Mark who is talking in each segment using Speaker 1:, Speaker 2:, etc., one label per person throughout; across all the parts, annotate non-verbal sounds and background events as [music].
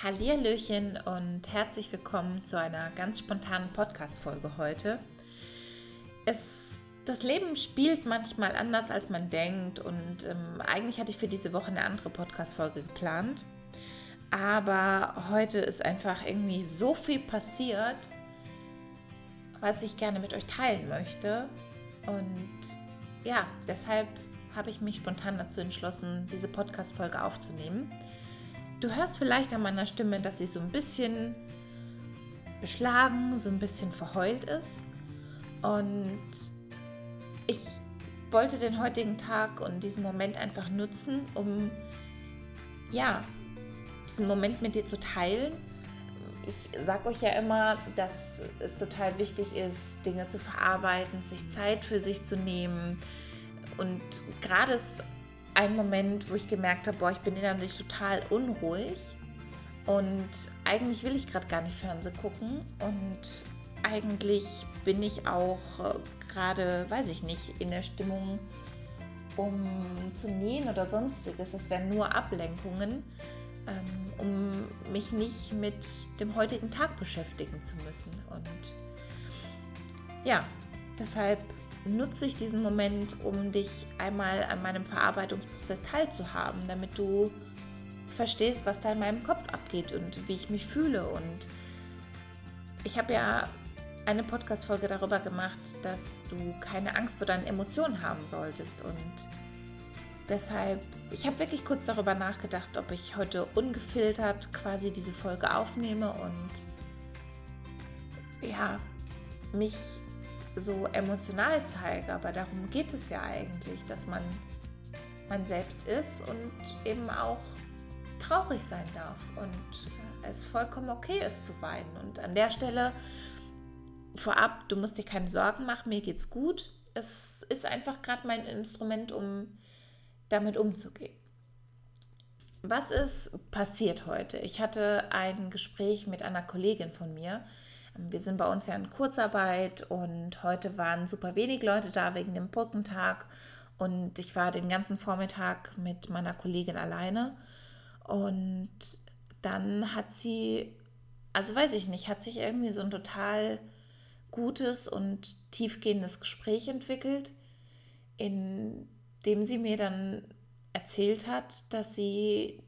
Speaker 1: Hallihallöchen und herzlich willkommen zu einer ganz spontanen Podcast-Folge heute. Es, das Leben spielt manchmal anders, als man denkt und ähm, eigentlich hatte ich für diese Woche eine andere Podcast-Folge geplant. Aber heute ist einfach irgendwie so viel passiert, was ich gerne mit euch teilen möchte. Und ja, deshalb habe ich mich spontan dazu entschlossen, diese Podcast-Folge aufzunehmen. Du hörst vielleicht an meiner Stimme, dass sie so ein bisschen beschlagen, so ein bisschen verheult ist. Und ich wollte den heutigen Tag und diesen Moment einfach nutzen, um ja, diesen Moment mit dir zu teilen. Ich sage euch ja immer, dass es total wichtig ist, Dinge zu verarbeiten, sich Zeit für sich zu nehmen. Und gerade ist ein Moment, wo ich gemerkt habe, boah, ich bin innerlich total unruhig und eigentlich will ich gerade gar nicht Fernsehen gucken und eigentlich bin ich auch äh, gerade, weiß ich nicht, in der Stimmung, um zu nähen oder sonstiges. Das wären nur Ablenkungen, ähm, um mich nicht mit dem heutigen Tag beschäftigen zu müssen. Und ja, deshalb nutze ich diesen Moment, um dich einmal an meinem Verarbeitungsprozess teilzuhaben, damit du verstehst, was da in meinem Kopf abgeht und wie ich mich fühle. Und ich habe ja eine Podcast-Folge darüber gemacht, dass du keine Angst vor deinen Emotionen haben solltest. Und deshalb, ich habe wirklich kurz darüber nachgedacht, ob ich heute ungefiltert quasi diese Folge aufnehme und ja, mich so emotional zeige, aber darum geht es ja eigentlich, dass man man selbst ist und eben auch traurig sein darf und es vollkommen okay ist zu weinen. Und an der Stelle vorab, du musst dir keine Sorgen machen, mir geht's gut. Es ist einfach gerade mein Instrument, um damit umzugehen. Was ist passiert heute? Ich hatte ein Gespräch mit einer Kollegin von mir, wir sind bei uns ja in Kurzarbeit und heute waren super wenig Leute da wegen dem Brückentag. Und ich war den ganzen Vormittag mit meiner Kollegin alleine. Und dann hat sie, also weiß ich nicht, hat sich irgendwie so ein total gutes und tiefgehendes Gespräch entwickelt, in dem sie mir dann erzählt hat, dass sie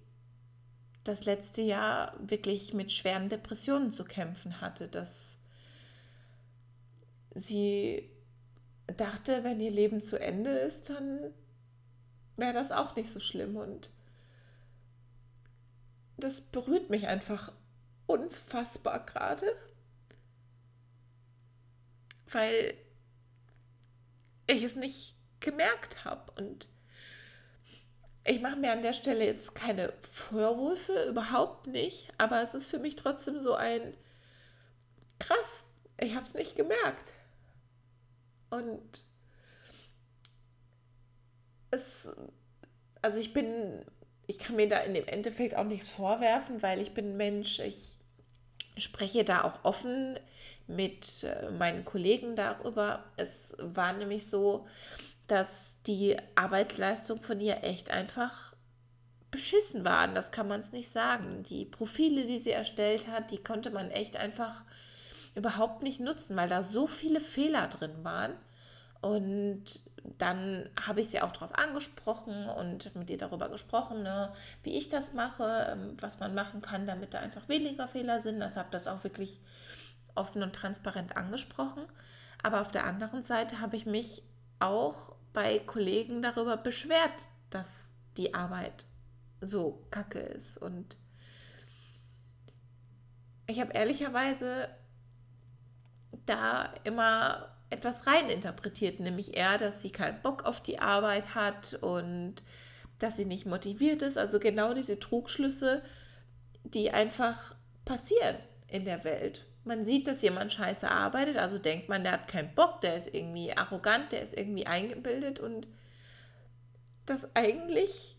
Speaker 1: das letzte Jahr wirklich mit schweren Depressionen zu kämpfen hatte, dass sie dachte, wenn ihr Leben zu Ende ist, dann wäre das auch nicht so schlimm. Und das berührt mich einfach unfassbar gerade, weil ich es nicht gemerkt habe und ich mache mir an der Stelle jetzt keine Vorwürfe, überhaupt nicht, aber es ist für mich trotzdem so ein krass, ich habe es nicht gemerkt. Und es, also ich bin, ich kann mir da in dem Endeffekt auch nichts vorwerfen, weil ich bin Mensch, ich spreche da auch offen mit äh, meinen Kollegen darüber. Es war nämlich so, dass die Arbeitsleistung von ihr echt einfach beschissen waren. Das kann man es nicht sagen. Die Profile, die sie erstellt hat, die konnte man echt einfach überhaupt nicht nutzen, weil da so viele Fehler drin waren. Und dann habe ich sie auch darauf angesprochen und mit ihr darüber gesprochen, ne, wie ich das mache, ähm, was man machen kann, damit da einfach weniger Fehler sind. Das habe das auch wirklich offen und transparent angesprochen. Aber auf der anderen Seite habe ich mich auch bei Kollegen darüber beschwert, dass die Arbeit so kacke ist. Und ich habe ehrlicherweise da immer etwas reininterpretiert, nämlich eher, dass sie keinen Bock auf die Arbeit hat und dass sie nicht motiviert ist. Also genau diese Trugschlüsse, die einfach passieren in der Welt man sieht, dass jemand scheiße arbeitet, also denkt man, der hat keinen Bock, der ist irgendwie arrogant, der ist irgendwie eingebildet und dass eigentlich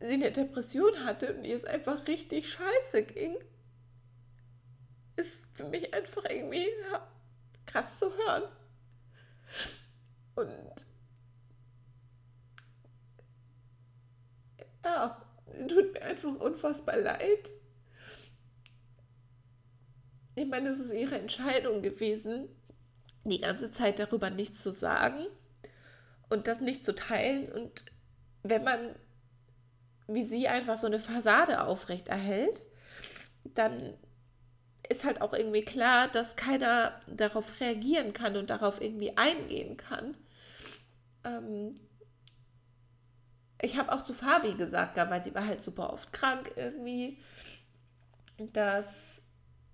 Speaker 1: sie eine Depression hatte und ihr es einfach richtig scheiße ging, ist für mich einfach irgendwie ja, krass zu hören. Und ja, tut mir einfach unfassbar leid. Ich meine, es ist ihre Entscheidung gewesen, die ganze Zeit darüber nichts zu sagen und das nicht zu teilen. Und wenn man wie sie einfach so eine Fassade aufrecht erhält, dann ist halt auch irgendwie klar, dass keiner darauf reagieren kann und darauf irgendwie eingehen kann. Ähm ich habe auch zu Fabi gesagt, weil sie war halt super oft krank irgendwie, dass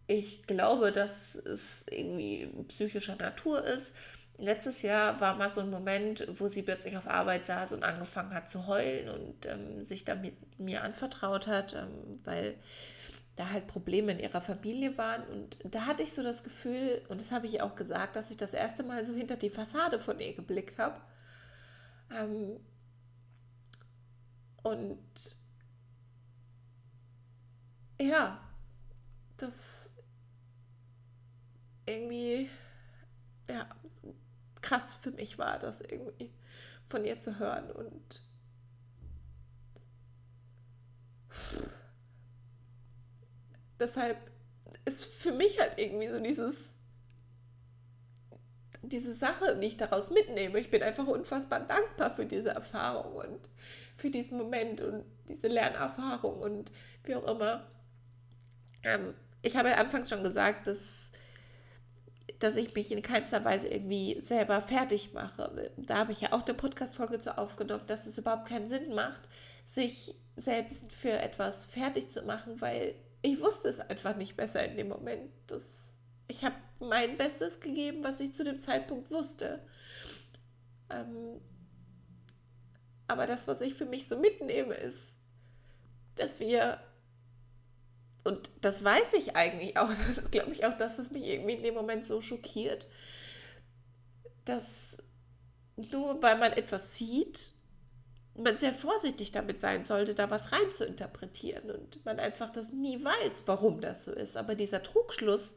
Speaker 1: ich glaube, dass es irgendwie psychischer Natur ist. Letztes Jahr war mal so ein Moment, wo sie plötzlich auf Arbeit saß und angefangen hat zu heulen und ähm, sich damit mir anvertraut hat, ähm, weil da halt Probleme in ihrer Familie waren. Und da hatte ich so das Gefühl, und das habe ich auch gesagt, dass ich das erste Mal so hinter die Fassade von ihr geblickt habe. Ähm, und ja, das irgendwie, ja, krass für mich war, das irgendwie von ihr zu hören und deshalb ist für mich halt irgendwie so dieses diese Sache, die ich daraus mitnehme. Ich bin einfach unfassbar dankbar für diese Erfahrung und für diesen Moment und diese Lernerfahrung und wie auch immer. Ähm, ich habe ja anfangs schon gesagt, dass, dass ich mich in keinster Weise irgendwie selber fertig mache. Da habe ich ja auch eine Podcast-Folge zu aufgenommen, dass es überhaupt keinen Sinn macht, sich selbst für etwas fertig zu machen, weil ich wusste es einfach nicht besser in dem Moment. Das, ich habe mein Bestes gegeben, was ich zu dem Zeitpunkt wusste. Ähm, aber das, was ich für mich so mitnehme, ist, dass wir, und das weiß ich eigentlich auch, [laughs] das ist, glaube ich, auch das, was mich irgendwie in dem Moment so schockiert, dass nur weil man etwas sieht, man sehr vorsichtig damit sein sollte, da was rein zu interpretieren und man einfach das nie weiß, warum das so ist. Aber dieser Trugschluss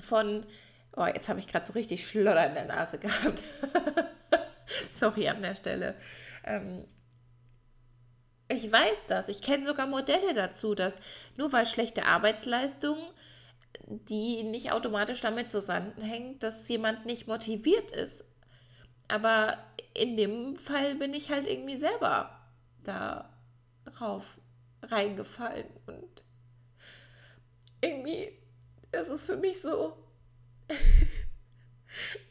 Speaker 1: von, oh, jetzt habe ich gerade so richtig Schlodder in der Nase gehabt. [laughs] Sorry an der Stelle. Ähm, ich weiß das. Ich kenne sogar Modelle dazu, dass nur weil schlechte Arbeitsleistung, die nicht automatisch damit zusammenhängt, dass jemand nicht motiviert ist. Aber in dem Fall bin ich halt irgendwie selber darauf reingefallen und irgendwie ist es für mich so [laughs]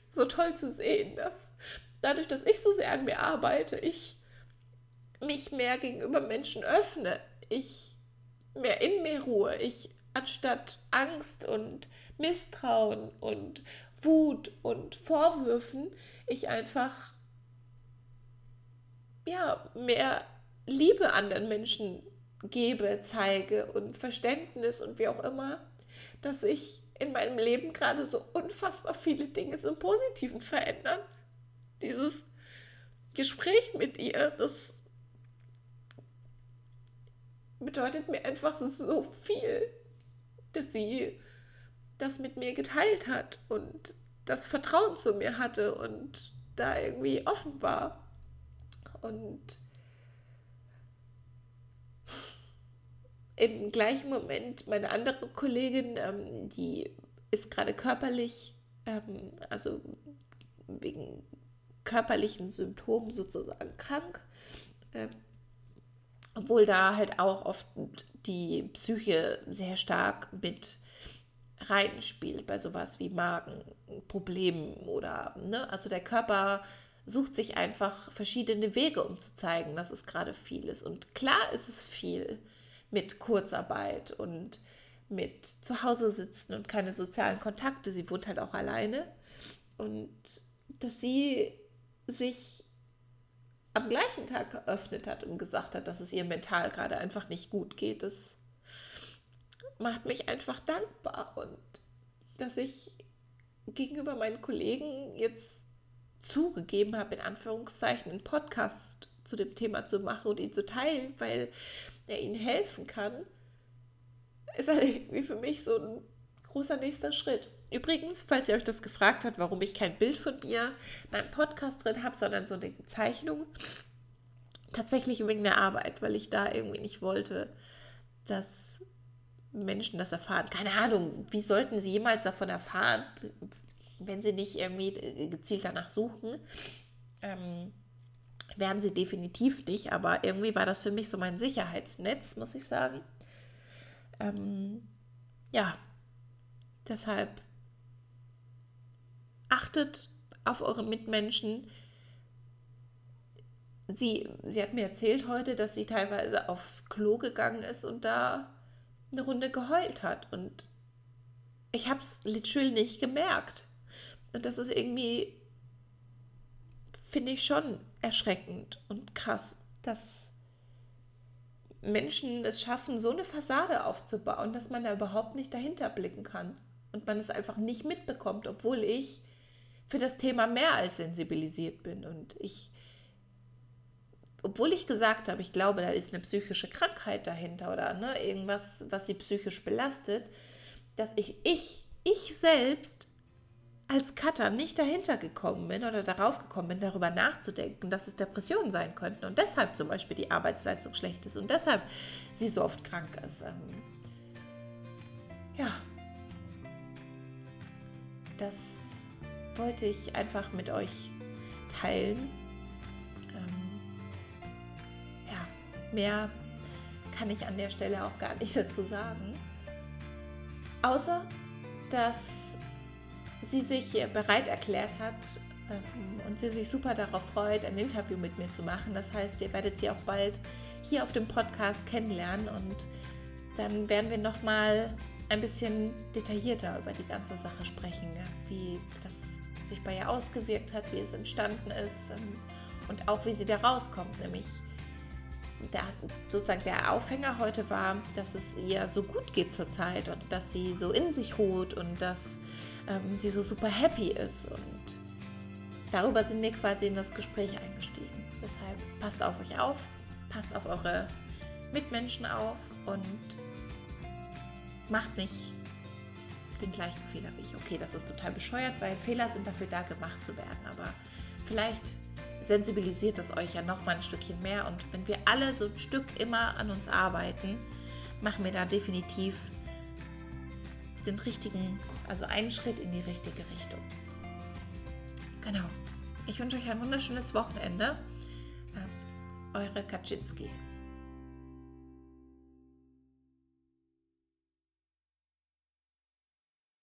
Speaker 1: so toll zu sehen, dass dadurch, dass ich so sehr an mir arbeite, ich mich mehr gegenüber Menschen öffne, ich mehr in mir ruhe, ich anstatt Angst und Misstrauen und Wut und Vorwürfen, ich einfach ja, mehr Liebe anderen Menschen gebe, zeige und Verständnis und wie auch immer, dass sich in meinem Leben gerade so unfassbar viele Dinge zum Positiven verändern. Dieses Gespräch mit ihr, das bedeutet mir einfach so viel, dass sie das mit mir geteilt hat und das Vertrauen zu mir hatte und da irgendwie offen war. Und im gleichen Moment meine andere Kollegin, ähm, die ist gerade körperlich, ähm, also wegen körperlichen Symptomen sozusagen krank. Ähm, obwohl da halt auch oft die Psyche sehr stark mit reinspielt bei sowas wie Magenproblemen oder, ne, also der Körper sucht sich einfach verschiedene Wege, um zu zeigen, dass es gerade viel ist. Und klar ist es viel mit Kurzarbeit und mit zu Hause sitzen und keine sozialen Kontakte. Sie wohnt halt auch alleine. Und dass sie sich am gleichen Tag geöffnet hat und gesagt hat, dass es ihr mental gerade einfach nicht gut geht, das macht mich einfach dankbar und dass ich gegenüber meinen Kollegen jetzt zugegeben habe, in Anführungszeichen, einen Podcast zu dem Thema zu machen und ihn zu teilen, weil er ihnen helfen kann, ist halt irgendwie für mich so ein großer nächster Schritt. Übrigens, falls ihr euch das gefragt habt, warum ich kein Bild von mir beim Podcast drin habe, sondern so eine Zeichnung, Tatsächlich wegen der Arbeit, weil ich da irgendwie nicht wollte, dass Menschen das erfahren. Keine Ahnung, wie sollten sie jemals davon erfahren, wenn sie nicht irgendwie gezielt danach suchen? Ähm, werden sie definitiv nicht, aber irgendwie war das für mich so mein Sicherheitsnetz, muss ich sagen. Ähm, ja, deshalb achtet auf eure Mitmenschen. Sie, sie hat mir erzählt heute, dass sie teilweise auf Klo gegangen ist und da eine Runde geheult hat. Und ich habe es literally nicht gemerkt. Und das ist irgendwie, finde ich schon erschreckend und krass, dass Menschen es schaffen, so eine Fassade aufzubauen, dass man da überhaupt nicht dahinter blicken kann. Und man es einfach nicht mitbekommt, obwohl ich für das Thema mehr als sensibilisiert bin. Und ich, obwohl ich gesagt habe, ich glaube, da ist eine psychische Krankheit dahinter oder ne, irgendwas, was sie psychisch belastet, dass ich, ich, ich selbst als Cutter nicht dahinter gekommen bin oder darauf gekommen bin, darüber nachzudenken, dass es Depressionen sein könnten und deshalb zum Beispiel die Arbeitsleistung schlecht ist und deshalb sie so oft krank ist. Ähm, ja, das wollte ich einfach mit euch teilen. Ähm, ja, mehr kann ich an der Stelle auch gar nicht [laughs] dazu sagen. Außer, dass sie sich bereit erklärt hat ähm, und sie sich super darauf freut, ein Interview mit mir zu machen. Das heißt, ihr werdet sie auch bald hier auf dem Podcast kennenlernen und dann werden wir noch mal ein bisschen detaillierter über die ganze Sache sprechen, wie das sich bei ihr ausgewirkt hat, wie es entstanden ist ähm, und auch wie sie da rauskommt, nämlich der, sozusagen der Aufhänger heute war, dass es ihr so gut geht zurzeit und dass sie so in sich ruht und dass ähm, sie so super happy ist. Und darüber sind wir quasi in das Gespräch eingestiegen. Deshalb passt auf euch auf, passt auf eure Mitmenschen auf und macht nicht den gleichen Fehler wie ich. Okay, das ist total bescheuert, weil Fehler sind dafür da, gemacht zu werden. Aber vielleicht sensibilisiert es euch ja noch mal ein Stückchen mehr. Und wenn wir alle so ein Stück immer an uns arbeiten, machen wir da definitiv den richtigen, also einen Schritt in die richtige Richtung. Genau. Ich wünsche euch ein wunderschönes Wochenende. Ähm, eure Kaczynski.